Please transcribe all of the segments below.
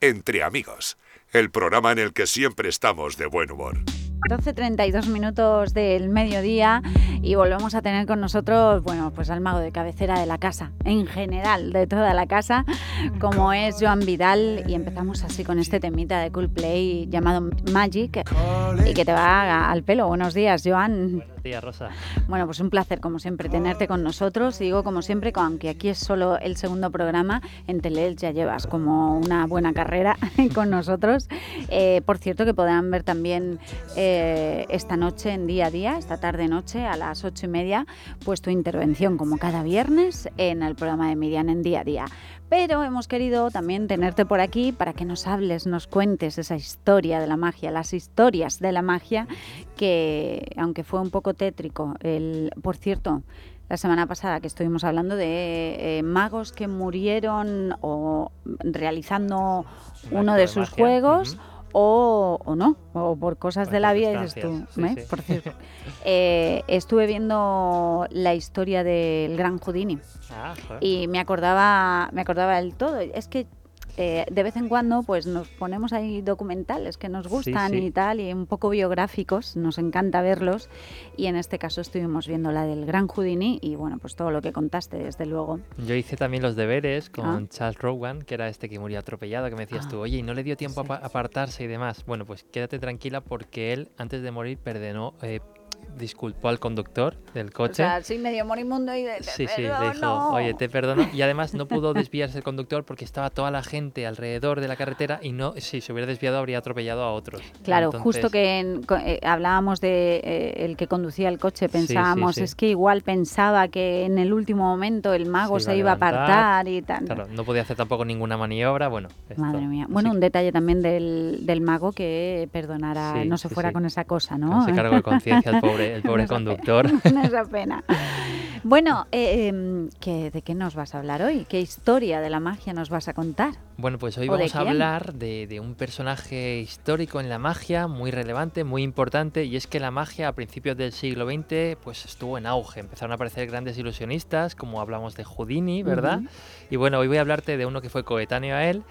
Entre amigos, el programa en el que siempre estamos de buen humor. 12.32 minutos del mediodía y volvemos a tener con nosotros, bueno, pues al mago de cabecera de la casa, en general, de toda la casa, como es Joan Vidal y empezamos así con este temita de Cool Play llamado Magic y que te va al pelo. Buenos días, Joan. Buenos días, Rosa. Bueno, pues un placer como siempre tenerte con nosotros y digo como siempre, aunque aquí es solo el segundo programa, en Telel ya llevas como una buena carrera con nosotros. Eh, por cierto que podrán ver también... Eh, eh, esta noche en día a día, esta tarde-noche a las ocho y media, pues tu intervención como cada viernes en el programa de Miriam en día a día. Pero hemos querido también tenerte por aquí para que nos hables, nos cuentes esa historia de la magia, las historias de la magia, que aunque fue un poco tétrico, el, por cierto, la semana pasada que estuvimos hablando de eh, magos que murieron o realizando uno de sus juegos o, o, no, o por cosas de la vida, dices tú, ¿eh? por cierto. Eh, estuve viendo la historia del gran Houdini ah, y me acordaba, me acordaba del todo. Es que eh, de vez en cuando pues nos ponemos ahí documentales que nos gustan y tal, y un poco biográficos, nos encanta verlos, y en este caso estuvimos viendo la del Gran Houdini y bueno, pues todo lo que contaste, desde luego. Yo hice también los deberes con ah. Charles Rowan, que era este que murió atropellado, que me decías ah. tú, oye, y no le dio tiempo a apartarse y demás. Bueno, pues quédate tranquila porque él, antes de morir, perdonó, eh, disculpó al conductor del coche. O sea, sí, medio morimundo y de, Sí, sí, le dijo, oye, te perdono. Y además no pudo desviarse el conductor porque estaba toda la gente alrededor de la carretera y no, si se hubiera desviado habría atropellado a otros. Claro, justo que eh, hablábamos de eh, el que conducía el coche, pensábamos, es que igual pensaba que en el último momento el mago se, iba, a apartar y tal. Claro, no podía hacer tampoco ninguna maniobra, bueno. Madre mía. Bueno, un detalle también del, del mago que perdonara, no se fuera con esa cosa, ¿no? No se cargo de conciencia el pobre el pobre conductor. Pena. Bueno, eh, em, ¿de qué nos vas a hablar hoy? ¿Qué historia de la magia nos vas a contar? Bueno, pues hoy vamos a hablar de, un personaje histórico en la magia muy relevante, muy importante, y es que la magia a principios del siglo XX pues estuvo en auge. Empezaron a aparecer grandes ilusionistas, como hablamos de Houdini, ¿verdad? Y bueno, hoy voy a hablarte de uno que fue coetáneo a él,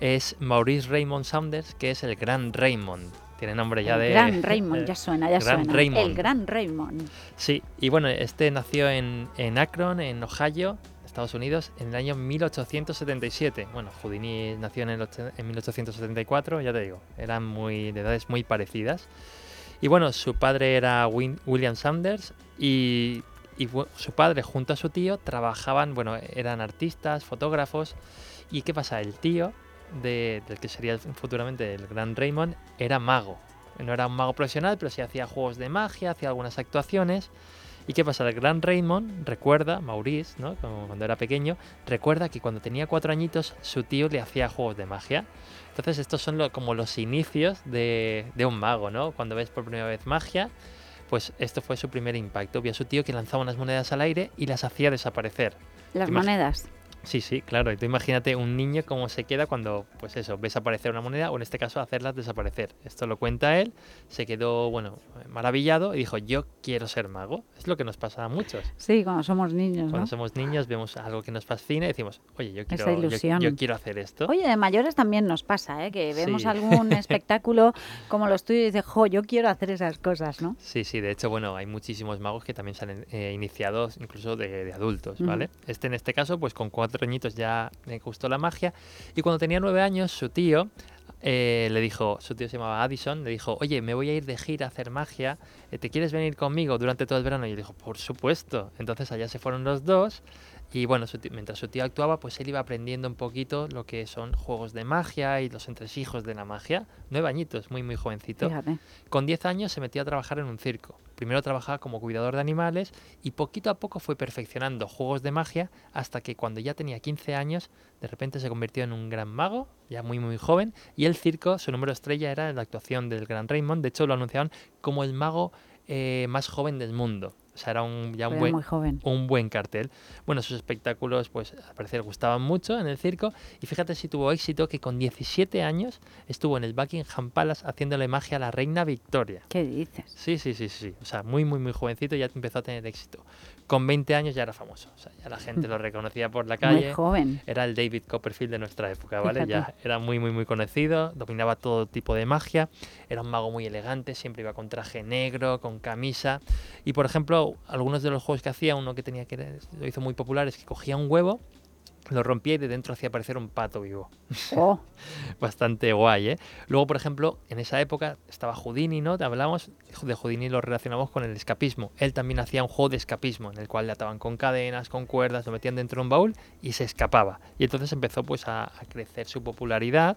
es Maurice Raymond Saunders, que es el Gran Raymond. Tiene nombre ya de... Gran Raymond, ya suena, ya suena. El Gran Raymond. Sí, y bueno, este nació en, en Akron, en Ohio, Estados Unidos, en el año 1877. Bueno, Houdini nació en, el, en 1874, ya te digo, eran muy de edades muy parecidas. Y bueno, su padre era William Sanders y, y su padre junto a su tío trabajaban, bueno, eran artistas, fotógrafos. ¿Y qué pasa? El tío del que sería futuramente el gran Raymond, era mago. No era un mago profesional, pero sí hacía juegos de magia, hacía algunas actuaciones. ¿Y qué pasa? El gran Raymond recuerda, Maurice, ¿no? Como cuando era pequeño, recuerda que cuando tenía cuatro añitos su tío le hacía juegos de magia. Entonces estos son como los inicios de, de, un mago, ¿no? Cuando ves por primera vez magia, pues esto fue su primer impacto. Vio a su tío que lanzaba unas monedas al aire y las hacía desaparecer. ¿Las monedas? Sí, sí, claro. Y tú imagínate un niño cómo se queda cuando, pues eso, ves aparecer una moneda o en este caso hacerlas desaparecer. Esto lo cuenta él, se quedó, bueno, maravillado y dijo, yo quiero ser mago. Es lo que nos pasa a muchos. Sí, cuando somos niños. Cuando somos niños vemos algo que nos fascina y decimos, oye, yo quiero, yo, quiero hacer esto. Oye, de mayores también nos pasa, ¿eh? que vemos algún espectáculo como los tuyos y dices, jo, yo quiero hacer esas cosas, ¿no? Sí, sí, de hecho, bueno, hay muchísimos magos que también se han eh, iniciado incluso de, adultos, ¿vale? Este en este caso, pues con cuatro cuatro ya me gustó la magia. Y cuando tenía nueve años, su tío eh, le dijo, su tío se llamaba Addison, le dijo, oye, me voy a ir de gira a hacer magia, eh, ¿te quieres venir conmigo durante todo el verano? Y él dijo, por supuesto. Entonces allá se fueron los dos y bueno, mientras su tío actuaba, pues él iba aprendiendo un poquito lo que son juegos de magia y los entresijos de la magia. Nueve añitos, muy, muy jovencito. Con diez años se metió a trabajar en un circo. Primero trabajaba como cuidador de animales y poquito a poco fue perfeccionando juegos de magia hasta que cuando ya tenía 15 años, de repente se convirtió en un gran mago, ya muy, muy joven. Y el circo, su número estrella era la actuación del gran Raymond. De hecho, lo anunciaban como el mago eh, más joven del mundo. O sea, era un, ya un buen, muy joven. un buen cartel. Bueno, sus espectáculos, pues al parecer gustaban mucho en el circo. Y fíjate si tuvo éxito que con 17 años estuvo en el Buckingham Palace haciéndole magia a la reina Victoria. ¿Qué dices? Sí, sí, sí, sí. O sea, muy, muy, muy jovencito ya empezó a tener éxito. Con 20 años ya era famoso. O sea, ya la gente lo reconocía por la Muy calle. joven. Era el David Copperfield de nuestra época, ¿vale? Fíjate. Ya era muy, muy, muy conocido, dominaba todo tipo de magia, era un mago muy elegante, siempre iba con traje negro, con camisa. Y por ejemplo, algunos de los juegos que hacía, uno que tenía que lo hizo muy popular, es que cogía un huevo, lo rompía y de dentro hacía aparecer un pato vivo. Oh, Bastante guay, ¿eh? Luego, por ejemplo, en esa época estaba Houdini, ¿no? Te hablamos de Houdini lo relacionamos con el escapismo. Él también hacía un juego de escapismo en el cual le ataban con cadenas, con cuerdas, lo metían dentro de un baúl y se escapaba. Y entonces empezó pues a, a crecer su popularidad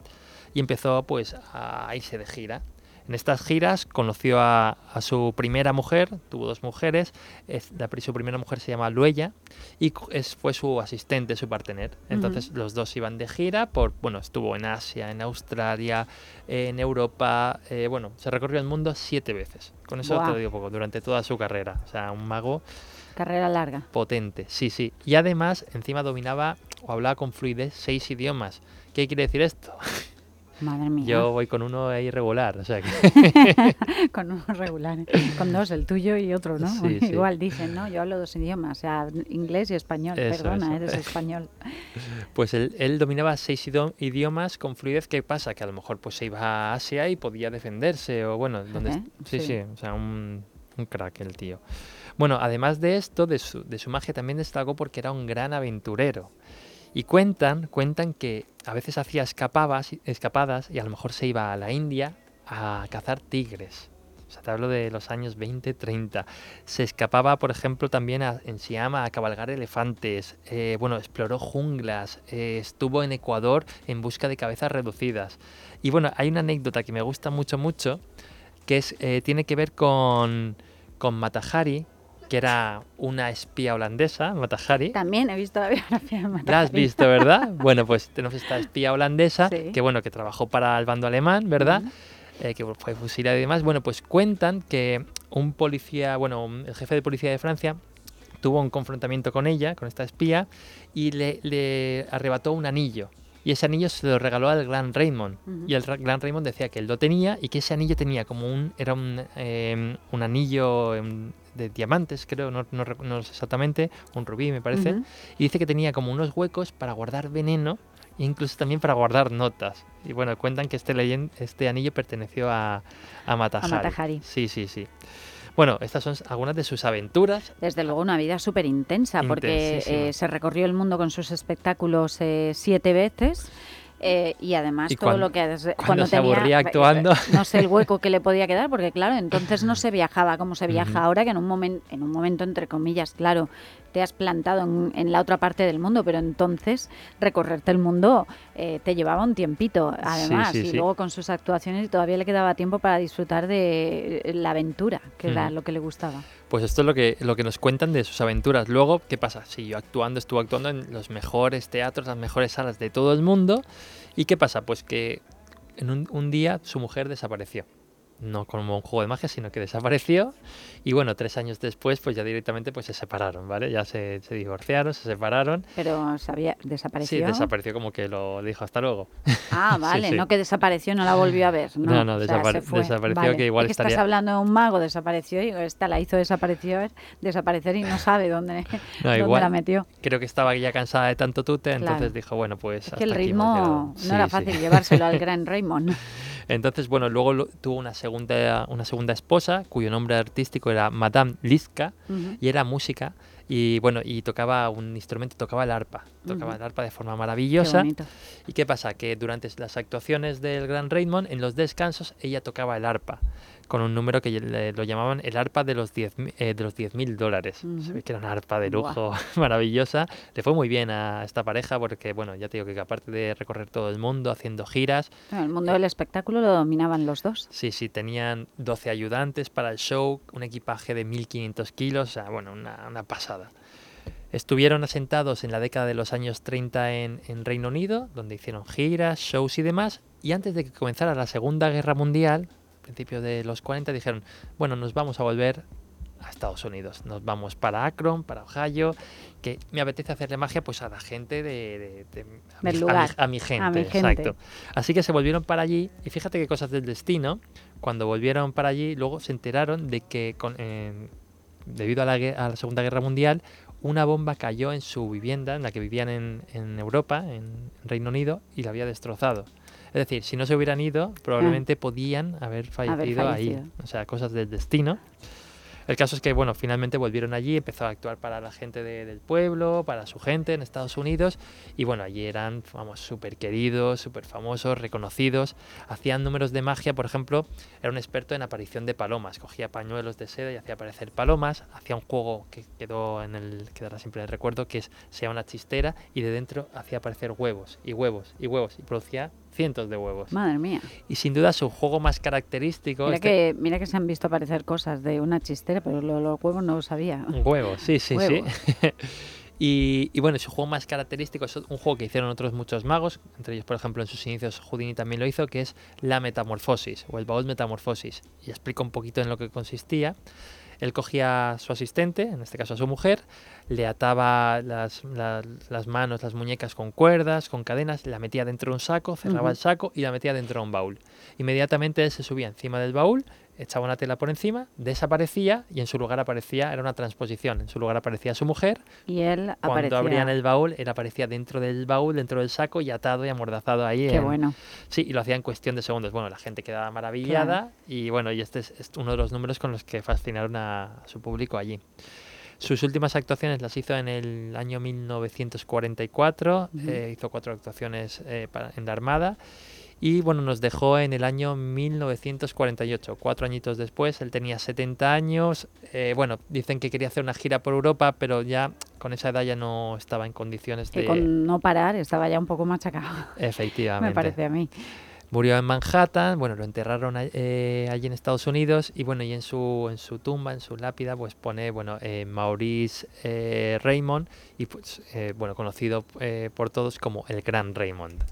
y empezó pues a irse de gira. En estas giras conoció a, a su primera mujer, tuvo dos mujeres, es- la, su primera mujer se llama Luella y es, fue su asistente, su partener. Entonces los dos iban de gira por, bueno, estuvo en Asia, en Australia, en Europa, eh, bueno, se recorrió el mundo siete veces. Con eso te lo digo poco, durante toda su carrera. O sea, un mago carrera larga. potente, sí, sí. Y además, encima dominaba o hablaba con fluidez seis idiomas. ¿Qué quiere decir esto? Madre mía. Yo voy con uno ahí regular, o sea que... Con unos regulares. Con dos, el tuyo y otro, ¿no? Sí, sí. Igual dicen, ¿no? Yo hablo dos idiomas, o sea, inglés y español. Eso, Perdona, eso. eres español. Pues él, él dominaba seis idiomas con fluidez. ¿Qué pasa? Que a lo mejor pues se iba a Asia y podía defenderse o bueno, donde sí. sí, o sea, un, un crack el tío. Bueno, además de esto, de su, de su magia también destacó porque era un gran aventurero. Y cuentan, cuentan que a veces hacía escapadas, y a lo mejor se iba a la India a cazar tigres. O sea, te hablo de los años 20, 30. Se escapaba, por ejemplo, también a- en Siam a cabalgar elefantes. eh, bueno, exploró junglas. eh, estuvo en Ecuador en busca de cabezas reducidas. Y bueno, hay una anécdota que me gusta mucho, mucho, que es, eh, tiene que ver con, con Matahari, que era una espía holandesa, Matahari. También he visto la biografía de La has Matahari. visto, ¿verdad? Bueno, pues tenemos esta espía holandesa Sí. que, bueno, que trabajó para el bando alemán, ¿verdad? Ujú. eh, que fue fusilada y demás. Bueno, pues cuentan que un policía, bueno, el jefe de policía de Francia tuvo un confrontamiento con ella, con esta espía, y le, le arrebató un anillo. Y ese anillo se lo regaló al Gran Raymond. Y el Ra- Gran Raymond decía que él lo tenía y que ese anillo tenía como un. Era un, eh, un anillo em, de diamantes, creo, no, no no sé exactamente, un rubí me parece. Y dice que tenía como unos huecos para guardar veneno e incluso también para guardar notas. Y bueno, cuentan que este, este anillo perteneció a, a Matahari. Matahari. Sí, sí, sí. Bueno, estas son algunas de sus aventuras. Desde luego una vida súper intensa, porque eh, se recorrió el mundo con sus espectáculos eh, siete veces. Eh, y además Y todo cuan- lo que has- cuando se tenía, aburría eh, actuando. no sé el hueco que le podía quedar porque claro entonces no se viajaba como se viaja ahora que en un momento en un momento entre comillas claro te has plantado en, en la otra parte del mundo pero entonces recorrerte el mundo eh, te llevaba un tiempito además sí, y sí. luego con sus actuaciones y todavía le quedaba tiempo para disfrutar de eh, la aventura que era lo que le gustaba Pues esto es lo que, lo que nos cuentan de sus aventuras. Luego, ¿qué pasa? Siguió actuando, estuvo actuando en los mejores teatros, las mejores salas de todo el mundo. ¿Y qué pasa? Pues que en un, un día su mujer desapareció. No como un juego de magia, sino que desapareció. Y bueno, tres años después, pues ya directamente pues se separaron, ¿vale? Ya se, se divorciaron, se separaron. pero sabía Sí, desapareció desapareció como que lo dijo hasta luego. Ah, Sí, vale, sí. no que desapareció, no la volvió a ver. No, No, no, sea, desapare- desapareció, Vale. que igual Es Estás estaría- hablando de un mago, desapareció y esta la hizo desaparecer, desaparecer y no sabe dónde, No, dónde igual. la metió. Creo que estaba ya cansada de tanto tute, Claro. entonces dijo, bueno, pues Es que el hasta aquí hemos ritmo no Sí, era sí. fácil llevárselo al gran Raymond. Entonces, bueno, luego lo- tuvo una segunda, una segunda esposa, cuyo nombre artístico era Madame Liska, y era música, y bueno, y tocaba un instrumento, tocaba el arpa, tocaba Ujú. el arpa de forma maravillosa. ¿Y qué pasa? Que durante las actuaciones del Gran Raymond, en los descansos, ella tocaba el arpa, con un número que le- lo llamaban el arpa de los 10.000 eh, de los 10.000 dólares. Se ve que era una arpa de lujo maravillosa. Le fue muy bien a esta pareja porque, bueno, ya te digo que aparte de recorrer todo el mundo haciendo giras, el mundo del espectáculo lo dominaban los dos. Sí, sí, tenían 12 ayudantes para el show, un equipaje de 1500 kilos, o sea, bueno, una, una pasada. Estuvieron asentados en la década de los años 30 en, en Reino Unido, donde hicieron giras, shows y demás, y antes de que comenzara la Segunda Guerra Mundial, principios de los 40, dijeron, bueno, nos vamos a volver a Estados Unidos. Nos vamos para Akron, para Ohio, que me apetece hacerle magia pues a la gente de, de- de- a, mi, lugar, a mi- a mi gente, a mi gente. exacto. Así que se volvieron para allí y fíjate qué cosas del destino. Cuando volvieron para allí, luego se enteraron de que con- debido a la, a la Segunda Guerra Mundial, una bomba cayó en su vivienda, en la que vivían en, en Europa, en Reino Unido, y la había destrozado. Es decir, si no se hubieran ido, probablemente podían haber fallecido, ahí. fallecido. O sea, cosas del destino. El caso es que, bueno, finalmente volvieron allí, empezó a actuar para la gente de- del pueblo, para su gente en Estados Unidos, y bueno, allí eran, vamos, súper queridos, súper famosos, reconocidos, hacían números de magia, por ejemplo, era un experto en aparición de palomas, cogía pañuelos de seda y hacía aparecer palomas, hacía un juego que quedó en el, quedará siempre en el recuerdo, que es, se llama una chistera, y de dentro hacía aparecer huevos, y huevos, y huevos, y producía cientos de huevos. Madre mía. Y sin duda su juego más característico... Mira este- que, mira que se han visto aparecer cosas de una chistera, pero lo los huevos no lo sabía. Huevos, sí, sí, Huevos. sí. y, y bueno, su juego más característico es un juego que hicieron otros muchos magos, entre ellos, por ejemplo, en sus inicios Houdini también lo hizo, que es la metamorfosis o el baúl metamorfosis. Y explico un poquito en lo que consistía. Él cogía a su asistente, en este caso a su mujer, le ataba las, la- las manos, las muñecas con cuerdas, con cadenas, la metía dentro de un saco, cerraba el saco y la metía dentro de un baúl. Inmediatamente él se subía encima del baúl, echaba una tela por encima, desaparecía y en su lugar aparecía, era una transposición, en su lugar aparecía su mujer. Y él Cuando aparecía. abrían el baúl, él aparecía dentro del baúl, dentro del saco y atado y amordazado ahí. Qué en- bueno. Sí, y lo hacía en cuestión de segundos. Bueno, la gente quedaba maravillada y bueno, y este es, es uno de los números con los que fascinaron a, su público allí. Sus últimas actuaciones las hizo en el año 1944, Ujú. eh, hizo cuatro actuaciones eh, para- en la Armada y bueno, nos dejó en el año 1948, cuatro añitos después, él tenía 70 años, eh, bueno, dicen que quería hacer una gira por Europa, pero ya con esa edad ya no estaba en condiciones de... con no parar estaba ya un poco machacado. Efectivamente. Me parece a mí. Murió en Manhattan, bueno, lo enterraron eh, allí en Estados Unidos y bueno, y en su, en su tumba, en su lápida, pues pone, bueno, eh, Maurice eh, Raymond y pues, eh, bueno, conocido eh, por todos como el Gran Raymond.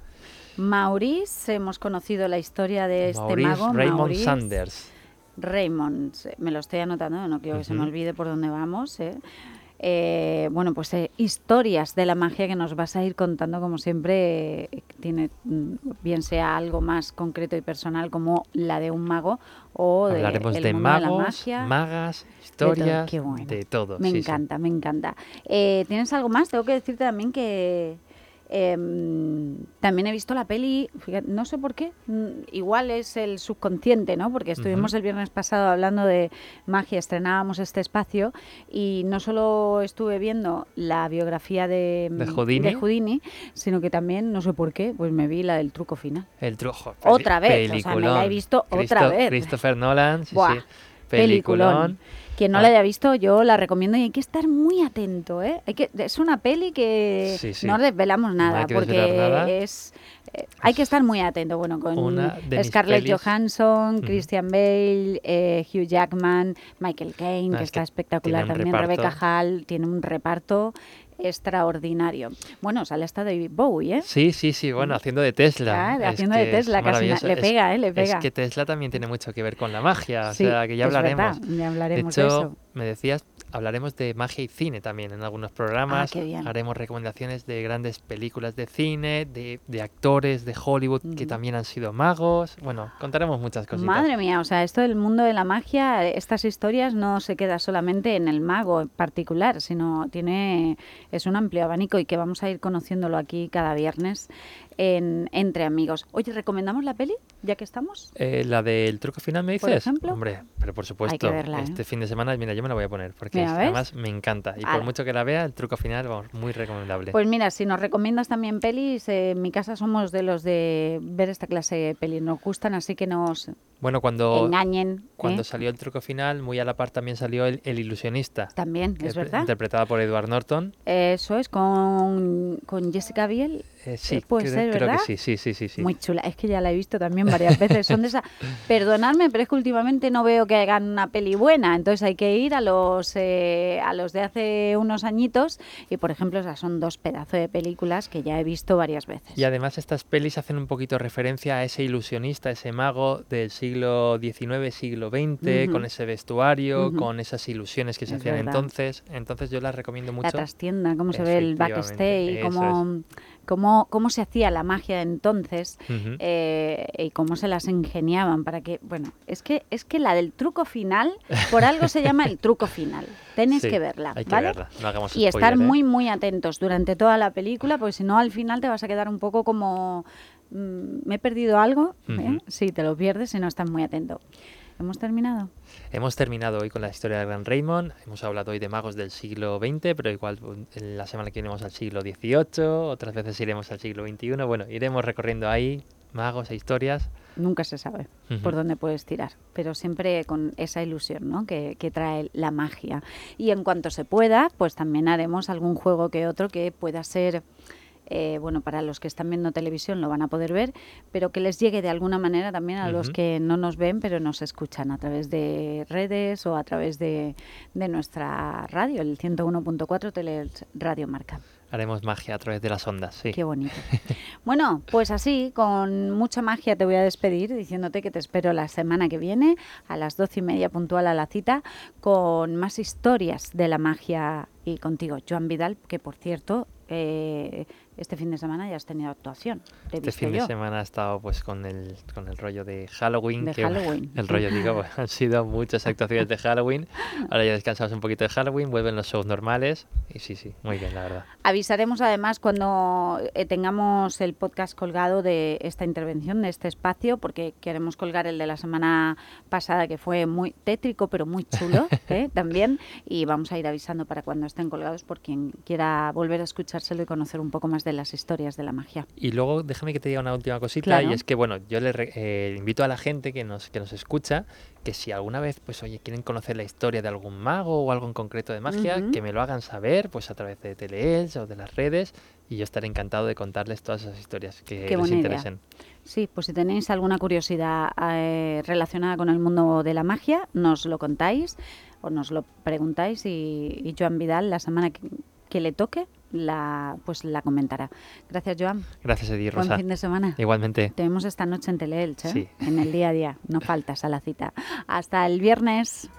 Maurice, hemos conocido la historia de este Maurice mago. Raymond Maurice Sanders. Raymond, se- me lo estoy anotando, no quiero que se me olvide por dónde vamos. ¿eh? Eh, bueno, pues eh, historias de la magia que nos vas a ir contando, como siempre, eh, tiene mm, bien sea algo más concreto y personal como la de un mago o de Hablaremos el de mundo de la magos, magia. magas, historias, bueno. de todo. Me sí, sí. encanta, me encanta. Eh, ¿Tienes algo más? Tengo que decirte también que em, también he visto la peli, fíjate, no sé por qué, mm, igual es el subconsciente, ¿no? Porque estuvimos el viernes pasado hablando de magia, estrenábamos este espacio y no solo estuve viendo la biografía de, ¿De mm, Houdini? Houdini, sino que también, no sé por qué, pues me vi la del truco final. El truco. Otra vez, o sea, me la he visto otra vez. Christopher Nolan, sí, Buah, sí. Peliculón. Quien no Ah. la haya visto, yo la recomiendo y hay que estar muy atento, ¿eh? Hay que, es una peli que Sí, sí. no desvelamos nada, porque nada. es... eh, hay que estar muy atento, bueno, con Scarlett pelis. Johansson. Christian Bale, eh, Hugh Jackman, Michael Caine, No, que es está espectacular también, Rebecca. Hall, tiene un reparto extraordinario. Bueno, sale hasta David Bowie, ¿eh? Sí, sí, sí, bueno, haciendo de Tesla. Es haciendo de es Tesla, casi le Es- pega, ¿eh? Le Es pega. que Tesla también tiene mucho que ver con la magia, Sí, o sea, que ya es verdad, hablaremos. ya De hablaremos de hecho, eso. Me decías, hablaremos de magia y cine también en algunos programas. Ah. Haremos recomendaciones de grandes películas de cine, de, de actores de Hollywood que Ujú. también han sido magos. Bueno, contaremos muchas cositas. Madre mía, o sea, esto del mundo de la magia, estas historias no se queda solamente en el mago en particular, sino tiene es un amplio abanico y que vamos a ir conociéndolo aquí cada viernes en entre amigos. Oye, recomendamos la peli ya que estamos. Eh, la del truco final, me Por dices. ejemplo. Hombre, pero por supuesto, verla, ¿eh? este fin de semana, mira, yo me la voy a poner porque además me encanta. Y Ala. por mucho que la vea, el truco final, vamos, muy recomendable. Pues mira, si nos recomiendas también pelis, eh, en mi casa somos de los de ver esta clase de pelis, nos gustan, así que nos bueno, cuando, engañen. cuando ¿eh? salió el truco final, muy a la par también salió el, el ilusionista. También, es verdad. Interpretada por Edward Norton. Eso es, con, con Jessica Biel. Eh, sí, puede creo, ser, creo ¿verdad? que sí, sí, sí, sí. Muy chula. Es que ya la he visto también varias veces. Son de esa. Perdonadme, pero es que últimamente no veo que hagan una peli buena. Entonces hay que ir a los eh, a los de hace unos añitos. Y por ejemplo, esas son dos pedazos de películas que ya he visto varias veces. Y además estas pelis hacen un poquito referencia a ese ilusionista, ese mago del siglo XIX, siglo XX, con ese vestuario, con esas ilusiones que se Es hacían verdad. entonces. Entonces yo las recomiendo la mucho. trastienda, cómo se ve el backstage, cómo, cómo, cómo se hacía la magia entonces. Eh, y cómo se las ingeniaban para que, bueno, es que es que la del truco final, por algo se llama el truco final. Tenéis Sí, que verla, Hay que ¿vale? verla, no hagamos Y estar ¿eh? muy, muy atentos durante toda la película, porque si no, al final te vas a quedar un poco como. mm, ¿Me he perdido algo? ¿Eh? Ujú. Sí, te lo pierdes si no estás muy atento. ¿Hemos terminado? Hemos terminado hoy con la historia del Gran Raymond. Hemos hablado hoy de magos del siglo XX, pero igual en la semana que viene iremos al siglo XVIII, otras veces iremos al siglo XXI. Bueno, iremos recorriendo ahí magos e historias. Nunca se sabe por dónde puedes tirar, pero siempre con esa ilusión ¿no? que, que trae la magia. Y en cuanto se pueda, pues también haremos algún juego que otro que pueda ser, eh, bueno, para los que están viendo televisión lo van a poder ver, pero que les llegue de alguna manera también a los que no nos ven, pero nos escuchan a través de redes o a través de, de nuestra radio, el 101.4 Tele Radio Marca. Haremos magia a través de las ondas, sí. Qué bonito. Bueno, pues así, con mucha magia te voy a despedir diciéndote que te espero la semana que viene a las doce y media puntual a la cita con más historias de la magia y contigo, Joan Vidal, que por cierto, eh, este fin de semana ya has tenido actuación. Te he Este fin de yo. semana ha estado pues con el, con el rollo de Halloween. De que, Halloween. El rollo, digo, han sido muchas actuaciones de Halloween. Ahora ya descansamos un poquito de Halloween, vuelven los shows normales. Y sí, sí, muy bien, la verdad. Avisaremos además cuando eh, tengamos el podcast colgado de esta intervención, de este espacio, porque queremos colgar el de la semana pasada, que fue muy tétrico, pero muy chulo ¿eh? también. Y vamos a ir avisando para cuando estén colgados por quien quiera volver a escuchárselo y conocer un poco más de las historias de la magia. Y luego déjame que te diga una última cosita Claro. y es que bueno, yo le eh, invito a la gente que nos, que nos escucha que si alguna vez pues oye quieren conocer la historia de algún mago o algo en concreto de magia, que me lo hagan saber pues a través de Teleels o de las redes y yo estaré encantado de contarles todas esas historias que Qué les buena idea. interesen. Sí, pues si tenéis alguna curiosidad eh, relacionada con el mundo de la magia, nos lo contáis o nos lo preguntáis y, y Joan Vidal la semana que, que le toque la pues la comentará. Gracias Joan. Gracias Buen Rosa. fin de semana. Igualmente. Te vemos esta noche en Teleelch, ¿eh? Sí. en el día a día. No faltas a la cita. Hasta el viernes.